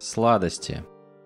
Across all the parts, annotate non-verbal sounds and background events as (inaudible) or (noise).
Сладости.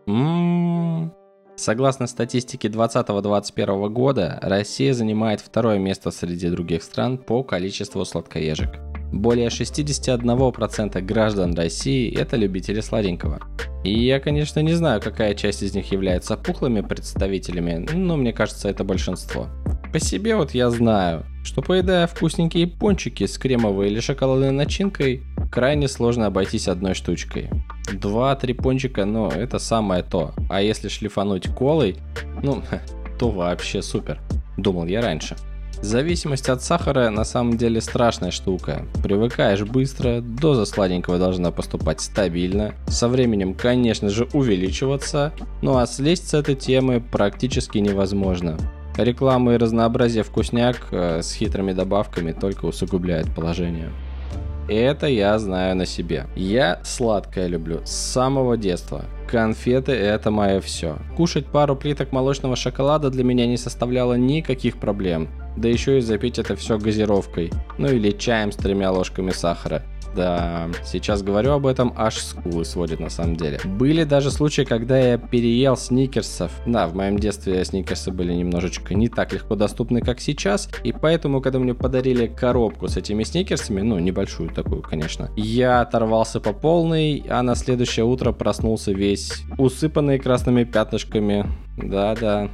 Ммм. Согласно статистике 2020-2021 года, Россия занимает второе место среди других стран по количеству сладкоежек. Более 61% граждан России – это любители сладенького. И я, конечно, не знаю, какая часть из них является пухлыми представителями, но мне кажется, это большинство. По себе вот я знаю, что поедая вкусненькие пончики с кремовой или шоколадной начинкой, крайне сложно обойтись одной штучкой. Два-три пончика, ну, это самое то. А если шлифануть колой, ну, (laughs) то вообще супер. Думал я раньше. Зависимость от сахара на самом деле страшная штука. Привыкаешь быстро, доза сладенького должна поступать стабильно, со временем, конечно же, увеличиваться, ну а слезть с этой темы практически невозможно. Реклама и разнообразие вкусняк э, с хитрыми добавками только усугубляет положение. Это я знаю на себе. Я сладкое люблю с самого детства. Конфеты это мое все. Кушать пару плиток молочного шоколада для меня не составляло никаких проблем. Да еще и запить это все газировкой. Ну или чаем с тремя ложками сахара. Да, сейчас говорю об этом, аж скулы сводит на самом деле. Были даже случаи, когда я переел сникерсов. Да, в моем детстве сникерсы были немножечко не так легко доступны, как сейчас. И поэтому, когда мне подарили коробку с этими сникерсами, ну, небольшую такую, конечно, я оторвался по полной, а на следующее утро проснулся весь усыпанный красными пятнышками. Да-да,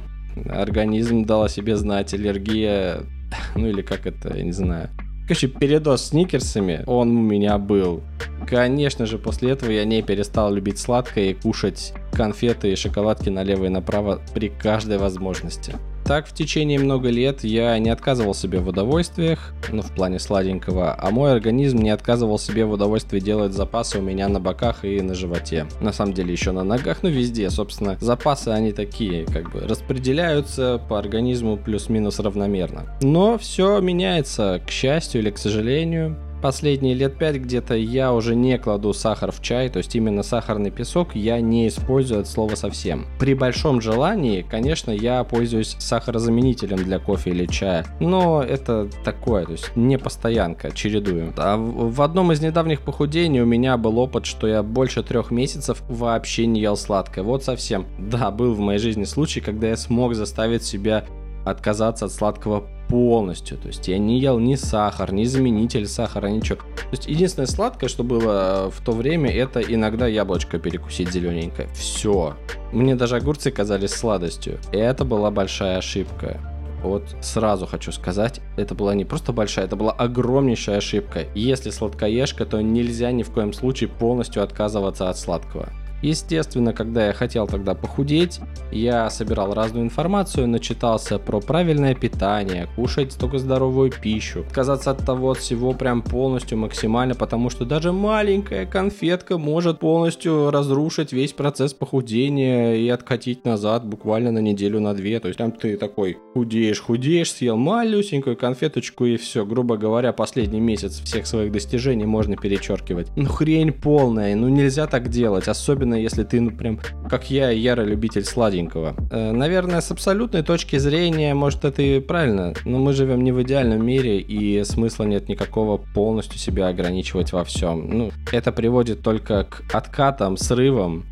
организм дал о себе знать, аллергия, (laughs) ну или как это, я не знаю. Короче, передоз сникерсами, он у меня был. Конечно же, после этого я не перестал любить сладкое и кушать конфеты и шоколадки налево и направо при каждой возможности. Так, в течение много лет я не отказывал себе в удовольствиях, ну, в плане сладенького, а мой организм не отказывал себе в удовольствии делать запасы у меня на боках и на животе. На самом деле еще на ногах, ну, везде, собственно. Запасы, они такие, как бы, распределяются по организму плюс-минус равномерно. Но все меняется, к счастью или к сожалению последние лет пять где-то я уже не кладу сахар в чай, то есть именно сахарный песок я не использую от слова совсем. При большом желании, конечно, я пользуюсь сахарозаменителем для кофе или чая, но это такое, то есть не постоянка, чередую. А в одном из недавних похудений у меня был опыт, что я больше трех месяцев вообще не ел сладкое, вот совсем. Да, был в моей жизни случай, когда я смог заставить себя отказаться от сладкого полностью. То есть я не ел ни сахар, ни заменитель сахара, ничего. То есть единственное сладкое, что было в то время, это иногда яблочко перекусить зелененькое. Все. Мне даже огурцы казались сладостью. И это была большая ошибка. Вот сразу хочу сказать, это была не просто большая, это была огромнейшая ошибка. Если сладкоежка, то нельзя ни в коем случае полностью отказываться от сладкого. Естественно, когда я хотел тогда похудеть, я собирал разную информацию, начитался про правильное питание, кушать только здоровую пищу, отказаться от того от всего прям полностью максимально, потому что даже маленькая конфетка может полностью разрушить весь процесс похудения и откатить назад буквально на неделю, на две. То есть там ты такой худеешь, худеешь, съел малюсенькую конфеточку и все. Грубо говоря, последний месяц всех своих достижений можно перечеркивать. Ну хрень полная, ну нельзя так делать, особенно особенно если ты, ну, прям, как я, ярый любитель сладенького. Э, наверное, с абсолютной точки зрения, может, это и правильно, но мы живем не в идеальном мире, и смысла нет никакого полностью себя ограничивать во всем. Ну, это приводит только к откатам, срывам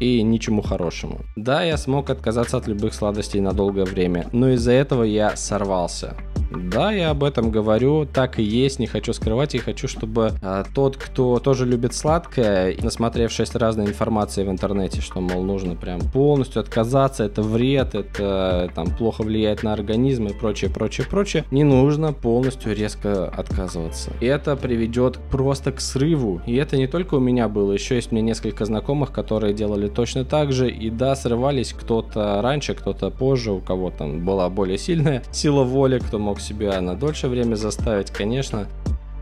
и ничему хорошему. Да, я смог отказаться от любых сладостей на долгое время, но из-за этого я сорвался. Да, я об этом говорю, так и есть, не хочу скрывать, и хочу, чтобы а, тот, кто тоже любит сладкое, насмотревшись разной информации в интернете, что, мол, нужно прям полностью отказаться, это вред, это там плохо влияет на организм и прочее, прочее, прочее, не нужно полностью резко отказываться. Это приведет просто к срыву, и это не только у меня было, еще есть мне несколько знакомых, которые делали точно так же, и да, срывались кто-то раньше, кто-то позже, у кого там была более сильная сила воли, кто мог себя на дольше время заставить, конечно,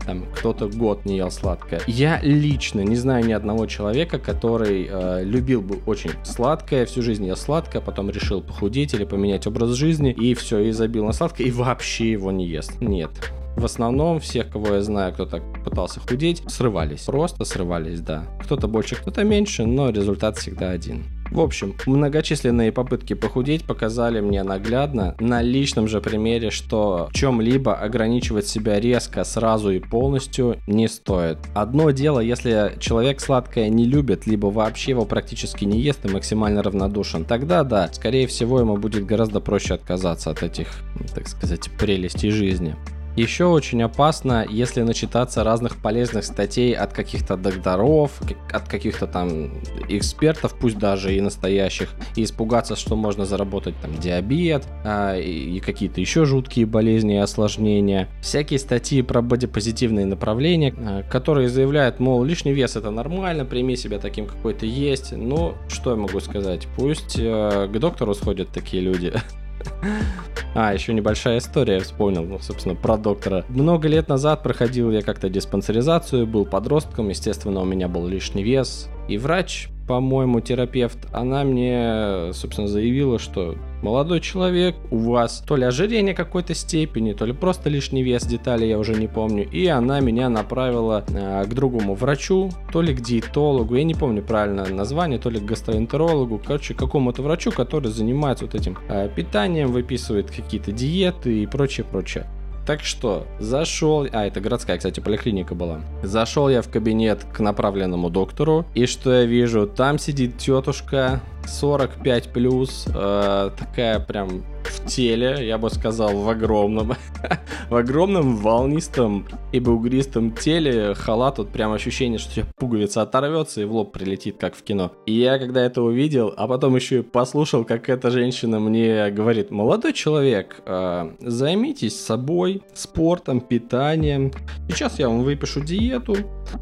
там кто-то год не ел сладкое. Я лично не знаю ни одного человека, который э, любил бы очень сладкое, всю жизнь ел сладкое, потом решил похудеть или поменять образ жизни, и все, и забил на сладкое, и вообще его не ест. Нет. В основном всех, кого я знаю, кто так пытался худеть, срывались. Просто срывались, да. Кто-то больше, кто-то меньше, но результат всегда один. В общем, многочисленные попытки похудеть показали мне наглядно на личном же примере, что чем-либо ограничивать себя резко, сразу и полностью не стоит. Одно дело, если человек сладкое не любит, либо вообще его практически не ест и максимально равнодушен, тогда да, скорее всего ему будет гораздо проще отказаться от этих, так сказать, прелестей жизни. Еще очень опасно, если начитаться разных полезных статей от каких-то докторов, от каких-то там экспертов, пусть даже и настоящих, и испугаться, что можно заработать там диабет а, и, какие-то еще жуткие болезни и осложнения. Всякие статьи про бодипозитивные направления, а, которые заявляют, мол, лишний вес это нормально, прими себя таким, какой ты есть. Ну, что я могу сказать? Пусть э, к доктору сходят такие люди. (laughs) А, еще небольшая история, вспомнил, ну, собственно, про доктора. Много лет назад проходил я как-то диспансеризацию, был подростком, естественно, у меня был лишний вес. И врач по-моему, терапевт, она мне, собственно, заявила, что молодой человек, у вас то ли ожирение какой-то степени, то ли просто лишний вес, детали я уже не помню. И она меня направила э, к другому врачу, то ли к диетологу, я не помню правильное название, то ли к гастроэнтерологу, короче, к какому-то врачу, который занимается вот этим э, питанием, выписывает какие-то диеты и прочее, прочее. Так что, зашел... А, это городская, кстати, поликлиника была. Зашел я в кабинет к направленному доктору, и что я вижу? Там сидит тетушка 45 плюс, э, такая прям в теле, я бы сказал, в огромном, (laughs) в огромном волнистом и бугристом теле халат, вот прям ощущение, что тебе пуговица оторвется и в лоб прилетит, как в кино. И я когда это увидел, а потом еще и послушал, как эта женщина мне говорит, молодой человек, э, займитесь собой, спортом, питанием. Сейчас я вам выпишу диету,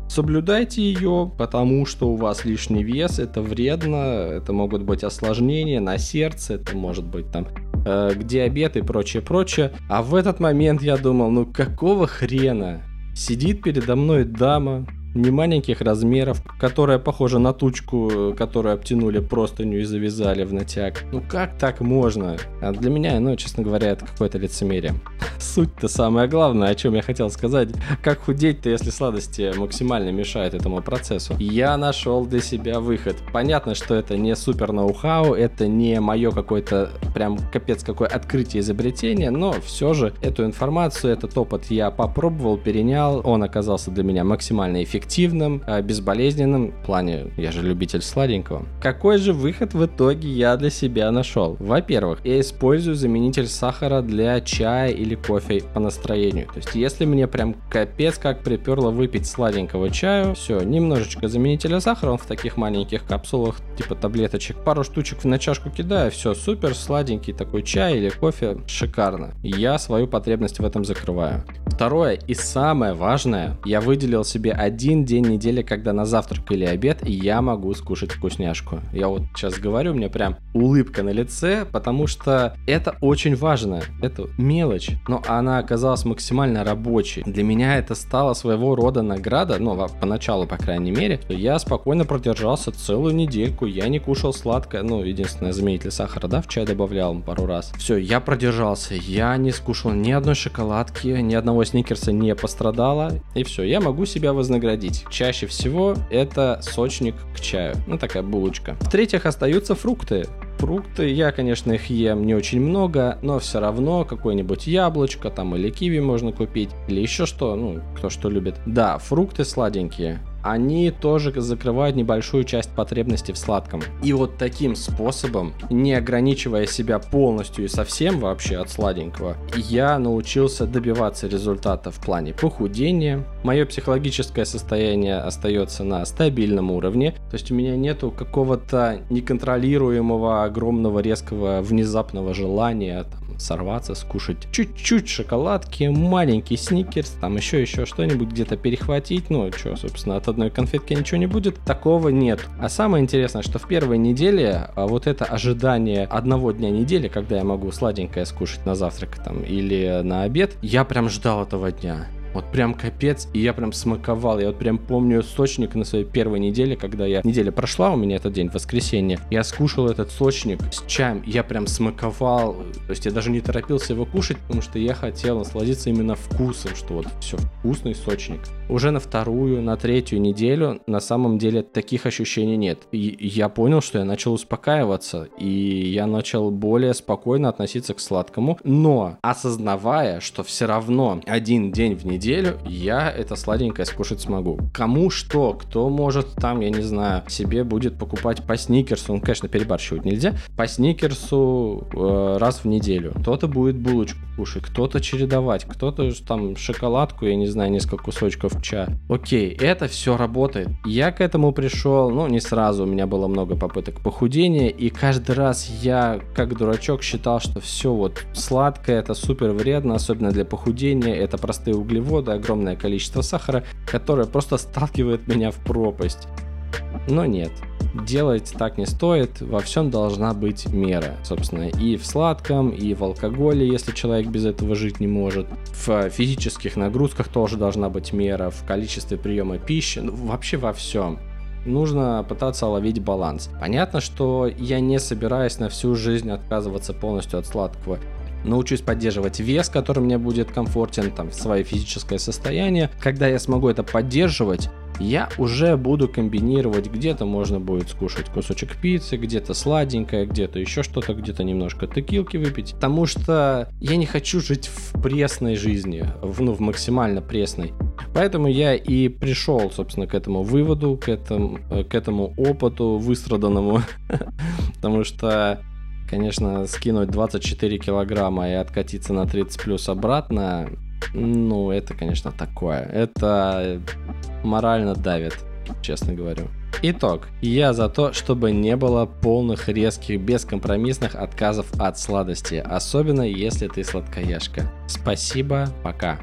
соблюдайте ее, потому что у вас лишний вес, это вредно, это могут быть осложнения на сердце, это может быть там э, диабет и прочее, прочее. А в этот момент я думал, ну какого хрена? Сидит передо мной дама, не маленьких размеров, которая похожа на тучку, которую обтянули простыню и завязали в натяг. Ну как так можно? А для меня, ну, честно говоря, это какое-то лицемерие. Суть-то самое главное, о чем я хотел сказать. Как худеть-то, если сладости максимально мешают этому процессу? Я нашел для себя выход. Понятно, что это не супер ноу-хау, это не мое какое-то прям капец какое открытие изобретение, но все же эту информацию, этот опыт я попробовал, перенял, он оказался для меня максимально эффективным эффективным, а, безболезненным. В плане, я же любитель сладенького. Какой же выход в итоге я для себя нашел? Во-первых, я использую заменитель сахара для чая или кофе по настроению. То есть, если мне прям капец как приперло выпить сладенького чаю, все, немножечко заменителя сахара, он в таких маленьких капсулах, типа таблеточек, пару штучек на чашку кидаю, все, супер, сладенький такой чай или кофе, шикарно. Я свою потребность в этом закрываю. Второе и самое важное, я выделил себе один один день недели, когда на завтрак или обед я могу скушать вкусняшку. Я вот сейчас говорю, у меня прям улыбка на лице, потому что это очень важно. Это мелочь, но она оказалась максимально рабочей. Для меня это стало своего рода награда, ну, поначалу, по крайней мере. Я спокойно продержался целую недельку, я не кушал сладкое, ну, единственное, заменитель сахара, да, в чай добавлял пару раз. Все, я продержался, я не скушал ни одной шоколадки, ни одного сникерса не пострадало, и все, я могу себя вознаградить ходить. Чаще всего это сочник к чаю. Ну, такая булочка. В-третьих, остаются фрукты фрукты. Я, конечно, их ем не очень много, но все равно какое-нибудь яблочко там или киви можно купить. Или еще что, ну, кто что любит. Да, фрукты сладенькие они тоже закрывают небольшую часть потребностей в сладком. И вот таким способом, не ограничивая себя полностью и совсем вообще от сладенького, я научился добиваться результата в плане похудения. Мое психологическое состояние остается на стабильном уровне, то есть у меня нету какого-то неконтролируемого, огромного, резкого, внезапного желания там, сорваться, скушать чуть-чуть шоколадки, маленький сникерс, там еще еще что-нибудь где-то перехватить, ну, что, собственно, от одной конфетки ничего не будет, такого нет. А самое интересное, что в первой неделе а, вот это ожидание одного дня недели, когда я могу сладенькое скушать на завтрак там или на обед, я прям ждал этого дня. Вот прям капец, и я прям смаковал. Я вот прям помню сочник на своей первой неделе, когда я... Неделя прошла у меня этот день, воскресенье. Я скушал этот сочник с чаем, я прям смаковал. То есть я даже не торопился его кушать, потому что я хотел насладиться именно вкусом, что вот все, вкусный сочник. Уже на вторую, на третью неделю на самом деле таких ощущений нет. И я понял, что я начал успокаиваться, и я начал более спокойно относиться к сладкому, но осознавая, что все равно один день в неделю я это сладенькое скушать смогу. Кому что, кто может там, я не знаю, себе будет покупать по сникерсу, ну, конечно, перебарщивать нельзя, по сникерсу э, раз в неделю. Кто-то будет булочку кушать, кто-то чередовать, кто-то там шоколадку, я не знаю, несколько кусочков чая. Окей, это все работает. Я к этому пришел, ну, не сразу, у меня было много попыток похудения, и каждый раз я, как дурачок, считал, что все вот сладкое, это супер вредно, особенно для похудения, это простые углеводы, огромное количество сахара, которое просто сталкивает меня в пропасть. Но нет, делать так не стоит, во всем должна быть мера, собственно, и в сладком, и в алкоголе, если человек без этого жить не может, в физических нагрузках тоже должна быть мера, в количестве приема пищи, ну, вообще во всем нужно пытаться ловить баланс. Понятно, что я не собираюсь на всю жизнь отказываться полностью от сладкого. Научусь поддерживать вес, который мне будет комфортен, там, свое физическое состояние. Когда я смогу это поддерживать, я уже буду комбинировать, где-то можно будет скушать кусочек пиццы, где-то сладенькое, где-то еще что-то, где-то немножко текилки выпить, потому что я не хочу жить в пресной жизни, в, ну, в максимально пресной. Поэтому я и пришел, собственно, к этому выводу, к этому, э, к этому опыту выстраданному, (laughs) потому что конечно, скинуть 24 килограмма и откатиться на 30 плюс обратно, ну, это, конечно, такое. Это морально давит, честно говорю. Итог. Я за то, чтобы не было полных, резких, бескомпромиссных отказов от сладости, особенно если ты сладкоежка. Спасибо, пока.